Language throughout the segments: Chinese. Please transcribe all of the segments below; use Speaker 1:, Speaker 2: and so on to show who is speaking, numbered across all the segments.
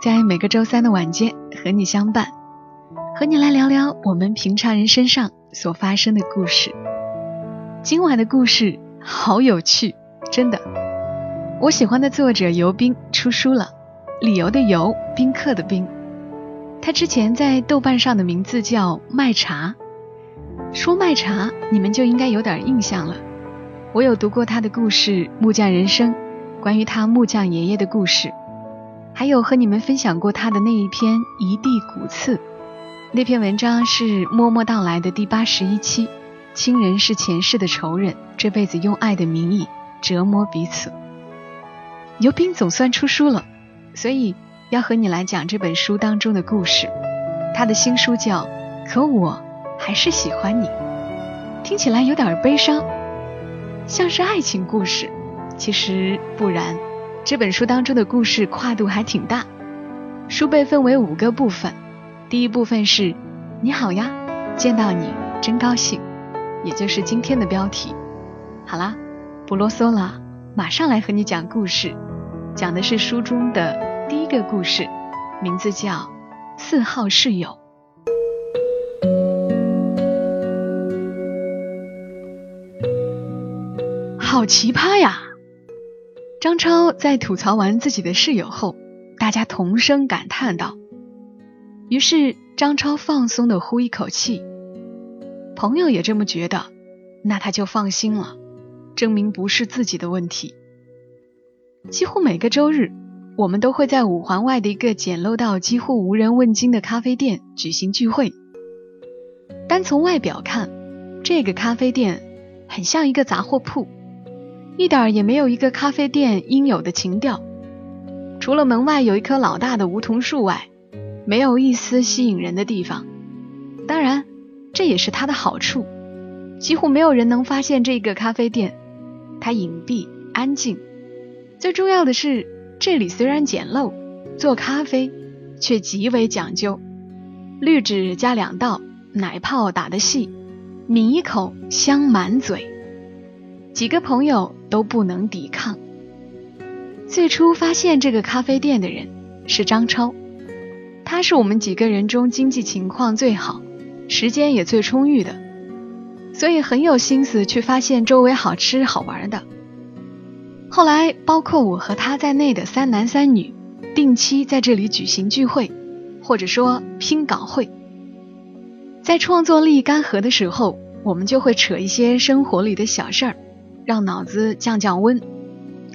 Speaker 1: 在每个周三的晚间和你相伴，和你来聊聊我们平常人身上所发生的故事。今晚的故事好有趣，真的。我喜欢的作者尤斌出书了，理由的由，宾客的宾。他之前在豆瓣上的名字叫麦茶。说麦茶，你们就应该有点印象了。我有读过他的故事《木匠人生》，关于他木匠爷爷的故事，还有和你们分享过他的那一篇《一地骨刺》。那篇文章是默默到来的第八十一期。亲人是前世的仇人，这辈子用爱的名义折磨彼此。尤斌总算出书了，所以要和你来讲这本书当中的故事。他的新书叫《可我还是喜欢你》，听起来有点悲伤。像是爱情故事，其实不然。这本书当中的故事跨度还挺大，书被分为五个部分。第一部分是“你好呀，见到你真高兴”，也就是今天的标题。好啦，不啰嗦了，马上来和你讲故事。讲的是书中的第一个故事，名字叫《四号室友》。好奇葩呀！张超在吐槽完自己的室友后，大家同声感叹道。于是张超放松的呼一口气，朋友也这么觉得，那他就放心了，证明不是自己的问题。几乎每个周日，我们都会在五环外的一个简陋到几乎无人问津的咖啡店举行聚会。单从外表看，这个咖啡店很像一个杂货铺。一点儿也没有一个咖啡店应有的情调，除了门外有一棵老大的梧桐树外，没有一丝吸引人的地方。当然，这也是它的好处，几乎没有人能发现这个咖啡店。它隐蔽安静，最重要的是，这里虽然简陋，做咖啡却极为讲究。滤纸加两道，奶泡打得细，抿一口香满嘴。几个朋友都不能抵抗。最初发现这个咖啡店的人是张超，他是我们几个人中经济情况最好、时间也最充裕的，所以很有心思去发现周围好吃好玩的。后来，包括我和他在内的三男三女，定期在这里举行聚会，或者说拼稿会。在创作力干涸的时候，我们就会扯一些生活里的小事儿。让脑子降降温，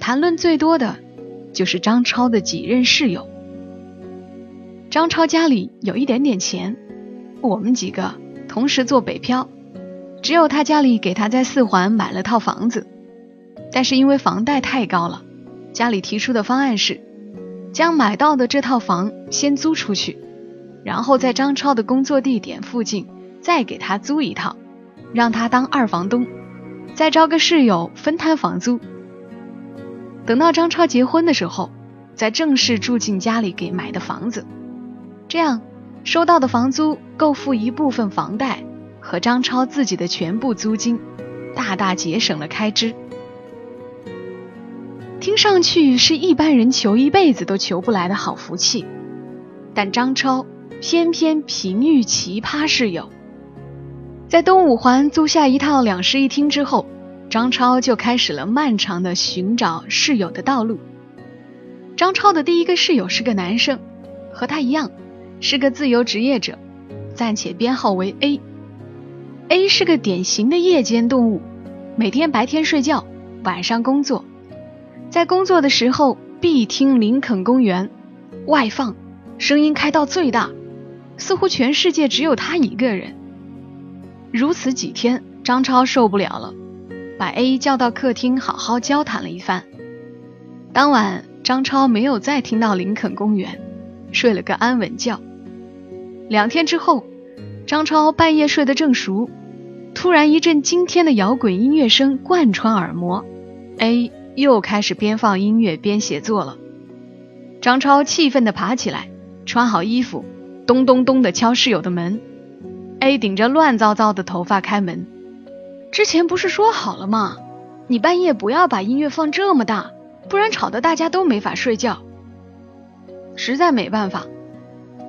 Speaker 1: 谈论最多的就是张超的几任室友。张超家里有一点点钱，我们几个同时做北漂，只有他家里给他在四环买了套房子，但是因为房贷太高了，家里提出的方案是将买到的这套房先租出去，然后在张超的工作地点附近再给他租一套，让他当二房东。再招个室友分摊房租，等到张超结婚的时候，再正式住进家里给买的房子，这样收到的房租够付一部分房贷和张超自己的全部租金，大大节省了开支。听上去是一般人求一辈子都求不来的好福气，但张超偏偏平遇奇葩室友。在东五环租下一套两室一厅之后，张超就开始了漫长的寻找室友的道路。张超的第一个室友是个男生，和他一样，是个自由职业者，暂且编号为 A。A 是个典型的夜间动物，每天白天睡觉，晚上工作。在工作的时候必听林肯公园，外放，声音开到最大，似乎全世界只有他一个人。如此几天，张超受不了了，把 A 叫到客厅好好交谈了一番。当晚，张超没有再听到林肯公园，睡了个安稳觉。两天之后，张超半夜睡得正熟，突然一阵惊天的摇滚音乐声贯穿耳膜，A 又开始边放音乐边写作了。张超气愤地爬起来，穿好衣服，咚咚咚地敲室友的门。A 顶着乱糟糟的头发开门，之前不是说好了吗？你半夜不要把音乐放这么大，不然吵得大家都没法睡觉。实在没办法，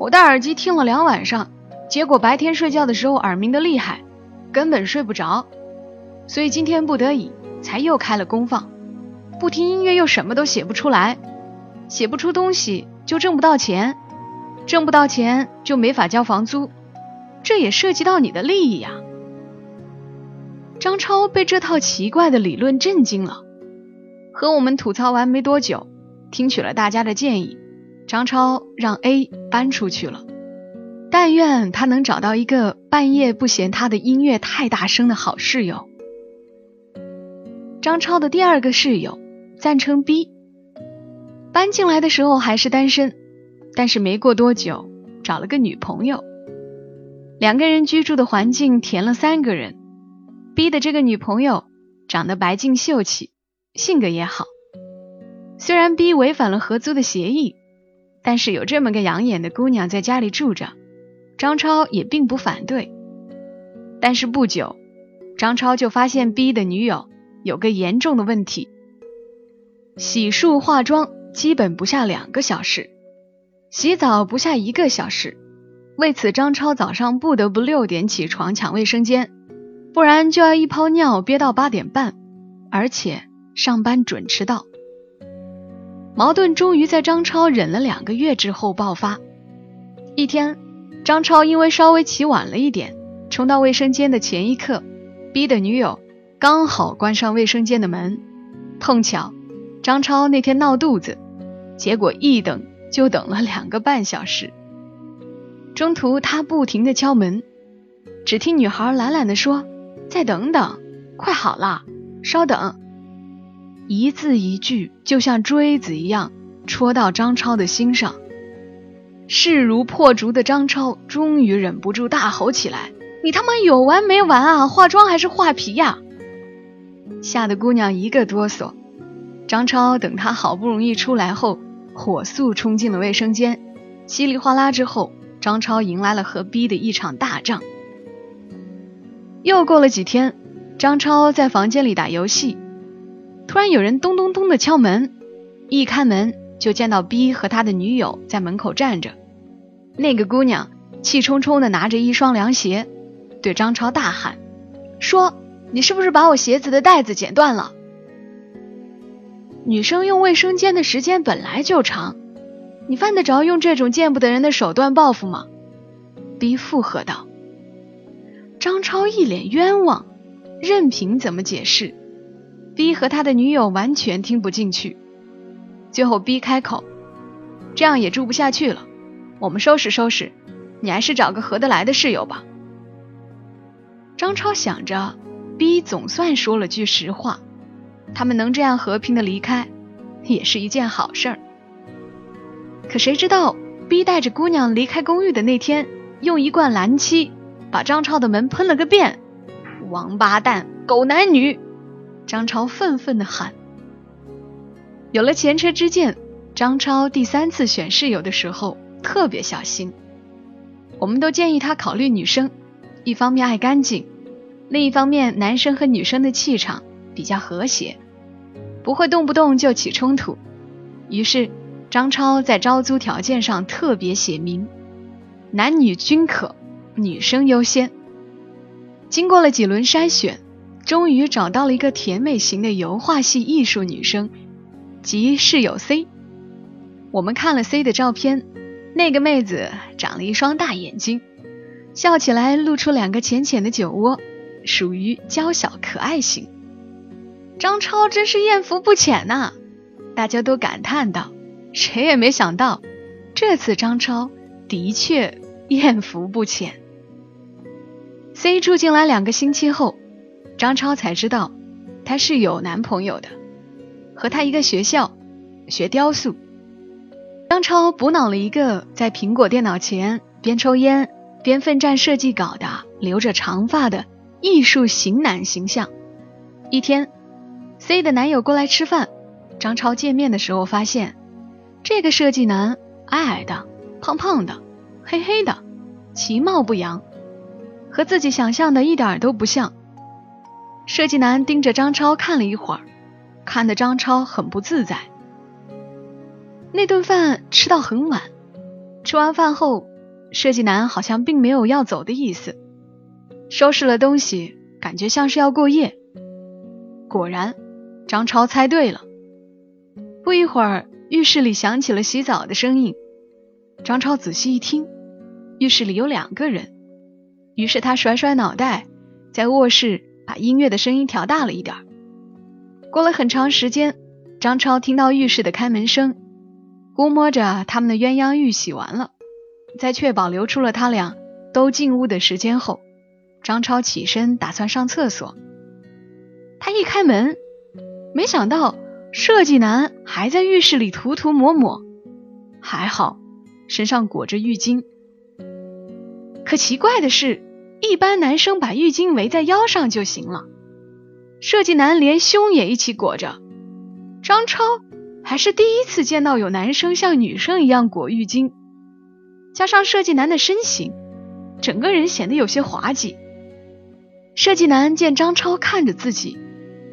Speaker 1: 我戴耳机听了两晚上，结果白天睡觉的时候耳鸣的厉害，根本睡不着。所以今天不得已才又开了功放。不听音乐又什么都写不出来，写不出东西就挣不到钱，挣不到钱就没法交房租，这也涉及到你的利益呀。张超被这套奇怪的理论震惊了，和我们吐槽完没多久，听取了大家的建议。张超让 A 搬出去了，但愿他能找到一个半夜不嫌他的音乐太大声的好室友。张超的第二个室友暂称 B，搬进来的时候还是单身，但是没过多久找了个女朋友，两个人居住的环境填了三个人。B 的这个女朋友长得白净秀气，性格也好，虽然 B 违反了合租的协议。但是有这么个养眼的姑娘在家里住着，张超也并不反对。但是不久，张超就发现 B 的女友有个严重的问题：洗漱化妆基本不下两个小时，洗澡不下一个小时。为此，张超早上不得不六点起床抢卫生间，不然就要一泡尿憋到八点半，而且上班准迟到。矛盾终于在张超忍了两个月之后爆发。一天，张超因为稍微起晚了一点，冲到卫生间的前一刻逼的女友刚好关上卫生间的门。碰巧，张超那天闹肚子，结果一等就等了两个半小时。中途他不停的敲门，只听女孩懒懒的说：“再等等，快好了，稍等。”一字一句，就像锥子一样戳到张超的心上。势如破竹的张超终于忍不住大吼起来：“你他妈有完没完啊？化妆还是画皮呀？”吓得姑娘一个哆嗦。张超等她好不容易出来后，火速冲进了卫生间。稀里哗啦之后，张超迎来了和 B 的一场大仗。又过了几天，张超在房间里打游戏。突然有人咚咚咚的敲门，一开门就见到 B 和他的女友在门口站着。那个姑娘气冲冲的拿着一双凉鞋，对张超大喊：“说你是不是把我鞋子的带子剪断了？女生用卫生间的时间本来就长，你犯得着用这种见不得人的手段报复吗？”B 附和道。张超一脸冤枉，任凭怎么解释。B 和他的女友完全听不进去，最后 B 开口：“这样也住不下去了，我们收拾收拾，你还是找个合得来的室友吧。”张超想着，B 总算说了句实话，他们能这样和平的离开，也是一件好事儿。可谁知道，B 带着姑娘离开公寓的那天，用一罐蓝漆把张超的门喷了个遍，王八蛋，狗男女！张超愤愤地喊：“有了前车之鉴，张超第三次选室友的时候特别小心。我们都建议他考虑女生，一方面爱干净，另一方面男生和女生的气场比较和谐，不会动不动就起冲突。于是，张超在招租条件上特别写明：男女均可，女生优先。经过了几轮筛选。”终于找到了一个甜美型的油画系艺术女生，即室友 C。我们看了 C 的照片，那个妹子长了一双大眼睛，笑起来露出两个浅浅的酒窝，属于娇小可爱型。张超真是艳福不浅呐，大家都感叹道。谁也没想到，这次张超的确艳福不浅。C 住进来两个星期后。张超才知道，她是有男朋友的，和他一个学校，学雕塑。张超补脑了一个在苹果电脑前边抽烟边奋战设计稿的留着长发的艺术型男形象。一天，C 的男友过来吃饭，张超见面的时候发现，这个设计男矮矮的、胖胖的、黑黑的，其貌不扬，和自己想象的一点都不像。设计男盯着张超看了一会儿，看得张超很不自在。那顿饭吃到很晚，吃完饭后，设计男好像并没有要走的意思，收拾了东西，感觉像是要过夜。果然，张超猜对了。不一会儿，浴室里响起了洗澡的声音。张超仔细一听，浴室里有两个人。于是他甩甩脑袋，在卧室把音乐的声音调大了一点。过了很长时间，张超听到浴室的开门声。估摸着他们的鸳鸯浴洗完了，在确保留出了他俩都进屋的时间后，张超起身打算上厕所。他一开门，没想到设计男还在浴室里涂涂抹抹，还好身上裹着浴巾。可奇怪的是，一般男生把浴巾围在腰上就行了，设计男连胸也一起裹着。张超。还是第一次见到有男生像女生一样裹浴巾，加上设计男的身形，整个人显得有些滑稽。设计男见张超看着自己，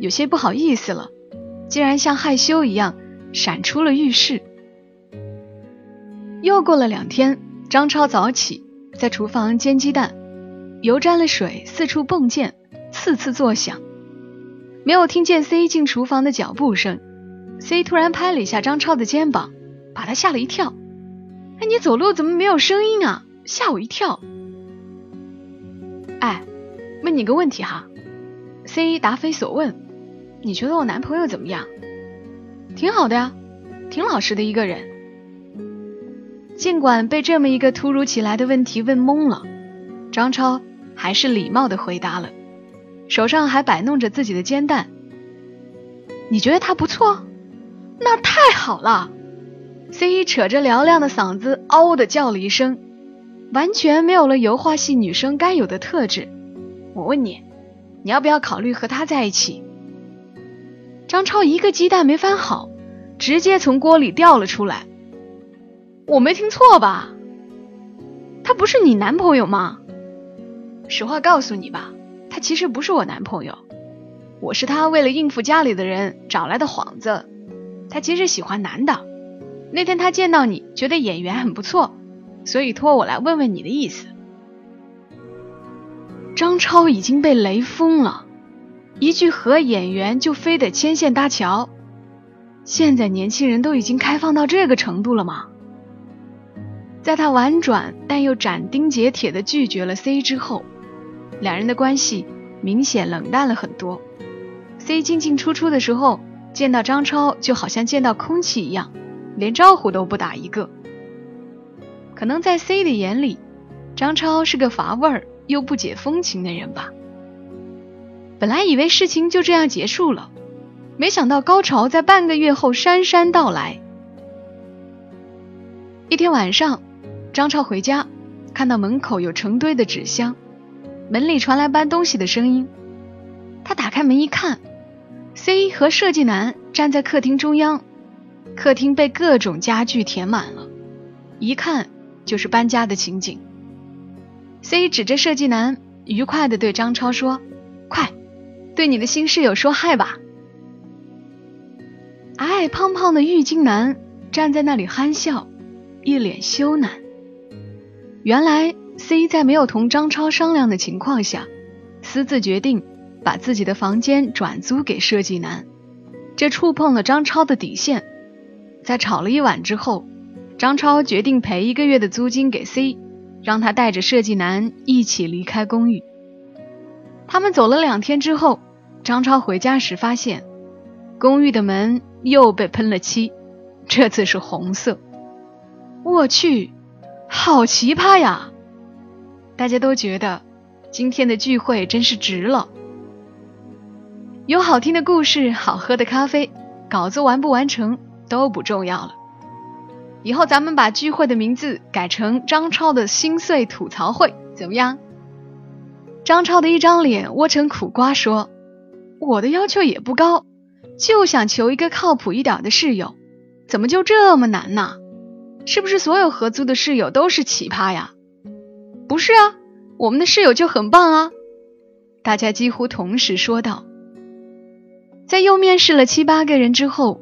Speaker 1: 有些不好意思了，竟然像害羞一样闪出了浴室。又过了两天，张超早起在厨房煎鸡蛋，油沾了水，四处迸溅，次次作响，没有听见 C 进厨房的脚步声。C 突然拍了一下张超的肩膀，把他吓了一跳。哎，你走路怎么没有声音啊？吓我一跳。哎，问你个问题哈。C 答非所问。你觉得我男朋友怎么样？挺好的呀，挺老实的一个人。尽管被这么一个突如其来的问题问懵了，张超还是礼貌的回答了，手上还摆弄着自己的煎蛋。你觉得他不错？那太好了！C 扯着嘹亮的嗓子，嗷的叫了一声，完全没有了油画系女生该有的特质。我问你，你要不要考虑和他在一起？张超一个鸡蛋没翻好，直接从锅里掉了出来。我没听错吧？他不是你男朋友吗？实话告诉你吧，他其实不是我男朋友，我是他为了应付家里的人找来的幌子。他其实喜欢男的，那天他见到你，觉得演员很不错，所以托我来问问你的意思。张超已经被雷疯了，一句和演员就非得牵线搭桥，现在年轻人都已经开放到这个程度了吗？在他婉转但又斩钉截铁的拒绝了 C 之后，两人的关系明显冷淡了很多。C 进进出出的时候。见到张超就好像见到空气一样，连招呼都不打一个。可能在 C 的眼里，张超是个乏味儿又不解风情的人吧。本来以为事情就这样结束了，没想到高潮在半个月后姗姗到来。一天晚上，张超回家，看到门口有成堆的纸箱，门里传来搬东西的声音，他打开门一看。C 和设计男站在客厅中央，客厅被各种家具填满了，一看就是搬家的情景。C 指着设计男，愉快地对张超说：“，对你的新室友说嗨吧。”矮矮胖胖的浴巾男站在那里憨笑，一脸羞赧。原来 C 在没有同张超商量的情况下，私自决定。把自己的房间转租给设计男，这触碰了张超的底线。在吵了一晚之后，张超决定赔一个月的租金给 C，让他带着设计男一起离开公寓。他们走了两天之后，张超回家时发现，公寓的门又被喷了漆，这次是红色。我去，好奇葩呀！大家都觉得今天的聚会真是值了。有好听的故事，好喝的咖啡，稿子完不完成都不重要了。以后咱们把聚会的名字改成张超的心碎吐槽会，怎么样？张超的一张脸窝成苦瓜，说：“我的要求也不高，就想求一个靠谱一点的室友，怎么就这么难呢？是不是所有合租的室友都是奇葩呀？”“不是啊，我们的室友就很棒啊！”大家几乎同时说道。在又面试了七八个人之后，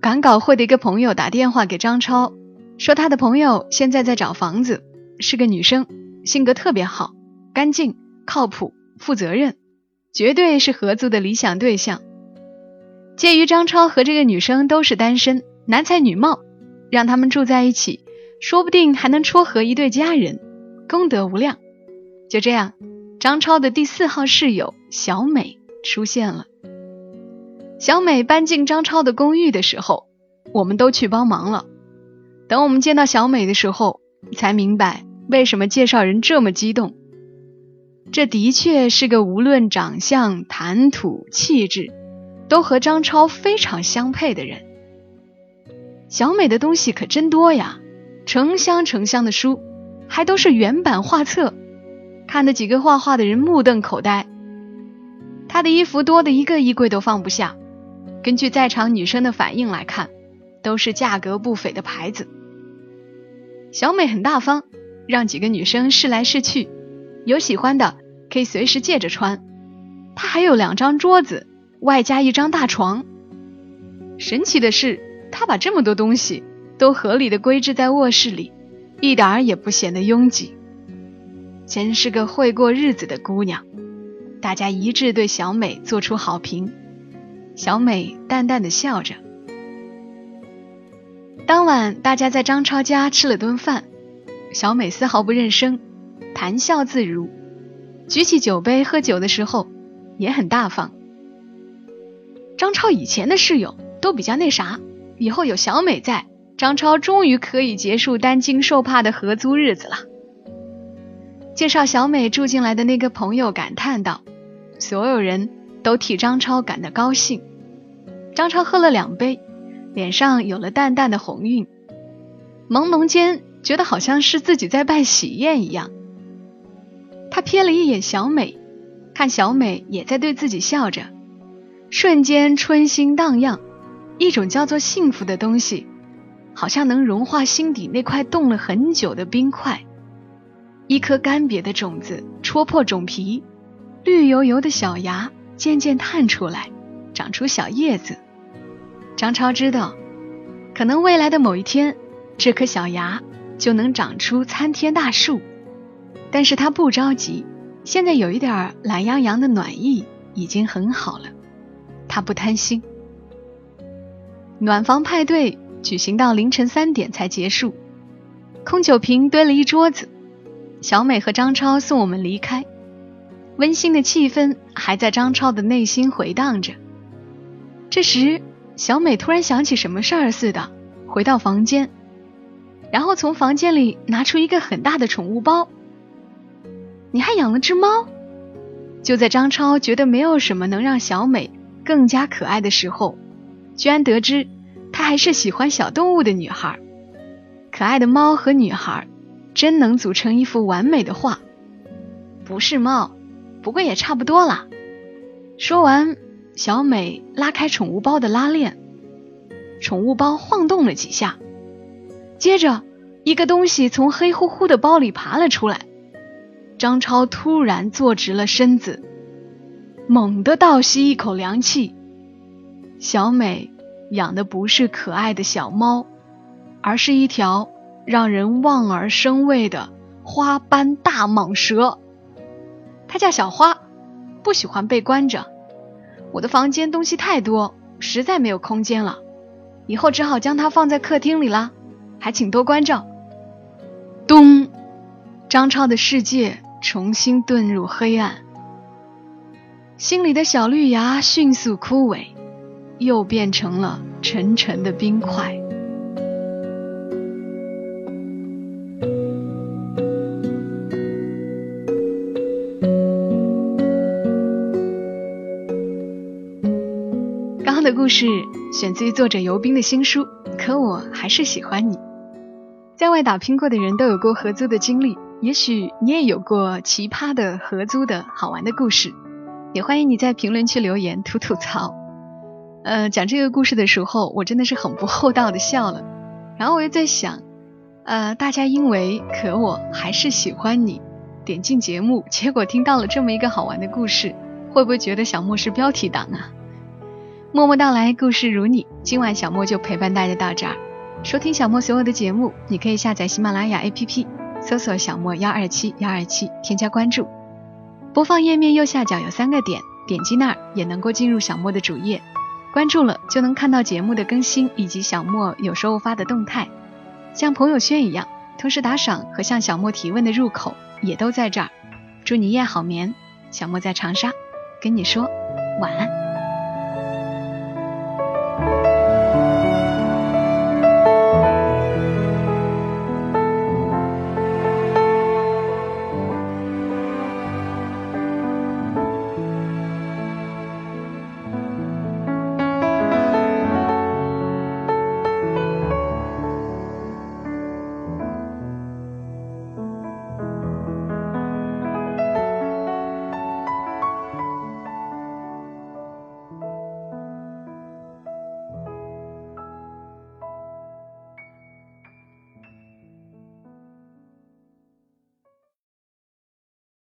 Speaker 1: 赶稿会的一个朋友打电话给张超，说他的朋友现在在找房子，是个女生，性格特别好，干净。靠谱、负责任，绝对是合租的理想对象。鉴于张超和这个女生都是单身，男才女貌，让他们住在一起，说不定还能撮合一对佳人，功德无量。就这样，张超的第四号室友小美出现了。小美搬进张超的公寓的时候，我们都去帮忙了。等我们见到小美的时候，才明白为什么介绍人这么激动。这的确是个无论长相、谈吐、气质，都和张超非常相配的人。小美的东西可真多呀，成箱成箱的书，还都是原版画册，看得几个画画的人目瞪口呆。她的衣服多的一个衣柜都放不下，根据在场女生的反应来看，都是价格不菲的牌子。小美很大方，让几个女生试来试去，有喜欢的。可以随时借着穿，他还有两张桌子，外加一张大床。神奇的是，他把这么多东西都合理的规置在卧室里，一点儿也不显得拥挤。真是个会过日子的姑娘，大家一致对小美做出好评。小美淡淡的笑着。当晚，大家在张超家吃了顿饭，小美丝毫不认生，谈笑自如。举起酒杯喝酒的时候，也很大方。张超以前的室友都比较那啥，以后有小美在，张超终于可以结束担惊受怕的合租日子了。介绍小美住进来的那个朋友感叹道：“所有人都替张超感到高兴。”张超喝了两杯，脸上有了淡淡的红晕，朦胧间觉得好像是自己在办喜宴一样。他瞥了一眼小美，看小美也在对自己笑着，瞬间春心荡漾，一种叫做幸福的东西，好像能融化心底那块冻了很久的冰块。一颗干瘪的种子戳破种皮，绿油油的小芽渐渐探出来，长出小叶子。张超知道，可能未来的某一天，这颗小芽就能长出参天大树。但是他不着急，现在有一点懒洋洋的暖意已经很好了。他不贪心。暖房派对举行到凌晨三点才结束，空酒瓶堆了一桌子。小美和张超送我们离开，温馨的气氛还在张超的内心回荡着。这时，小美突然想起什么事儿似的，回到房间，然后从房间里拿出一个很大的宠物包。你还养了只猫？就在张超觉得没有什么能让小美更加可爱的时候，居然得知她还是喜欢小动物的女孩。可爱的猫和女孩，真能组成一幅完美的画。不是猫，不过也差不多了。说完，小美拉开宠物包的拉链，宠物包晃动了几下，接着一个东西从黑乎乎的包里爬了出来。张超突然坐直了身子，猛地倒吸一口凉气。小美养的不是可爱的小猫，而是一条让人望而生畏的花斑大蟒蛇。它叫小花，不喜欢被关着。我的房间东西太多，实在没有空间了，以后只好将它放在客厅里啦。还请多关照。咚，张超的世界。重新遁入黑暗，心里的小绿芽迅速枯萎，又变成了沉沉的冰块。刚刚的故事选自于作者尤斌的新书《可我还是喜欢你》，在外打拼过的人都有过合租的经历，也许你也有过奇葩的合租的好玩的故事，也欢迎你在评论区留言吐吐槽。呃，讲这个故事的时候，我真的是很不厚道的笑了，然后我又在想，呃，大家因为可我还是喜欢你，点进节目，结果听到了这么一个好玩的故事，会不会觉得小莫是标题党啊？默默到来，故事如你，今晚小莫就陪伴大家到这儿。收听小莫所有的节目，你可以下载喜马拉雅 APP，搜索“小莫幺二七幺二七”，添加关注。播放页面右下角有三个点，点击那儿也能够进入小莫的主页，关注了就能看到节目的更新以及小莫有时候发的动态，像朋友圈一样。同时打赏和向小莫提问的入口也都在这儿。祝你夜好眠，小莫在长沙跟你说晚安。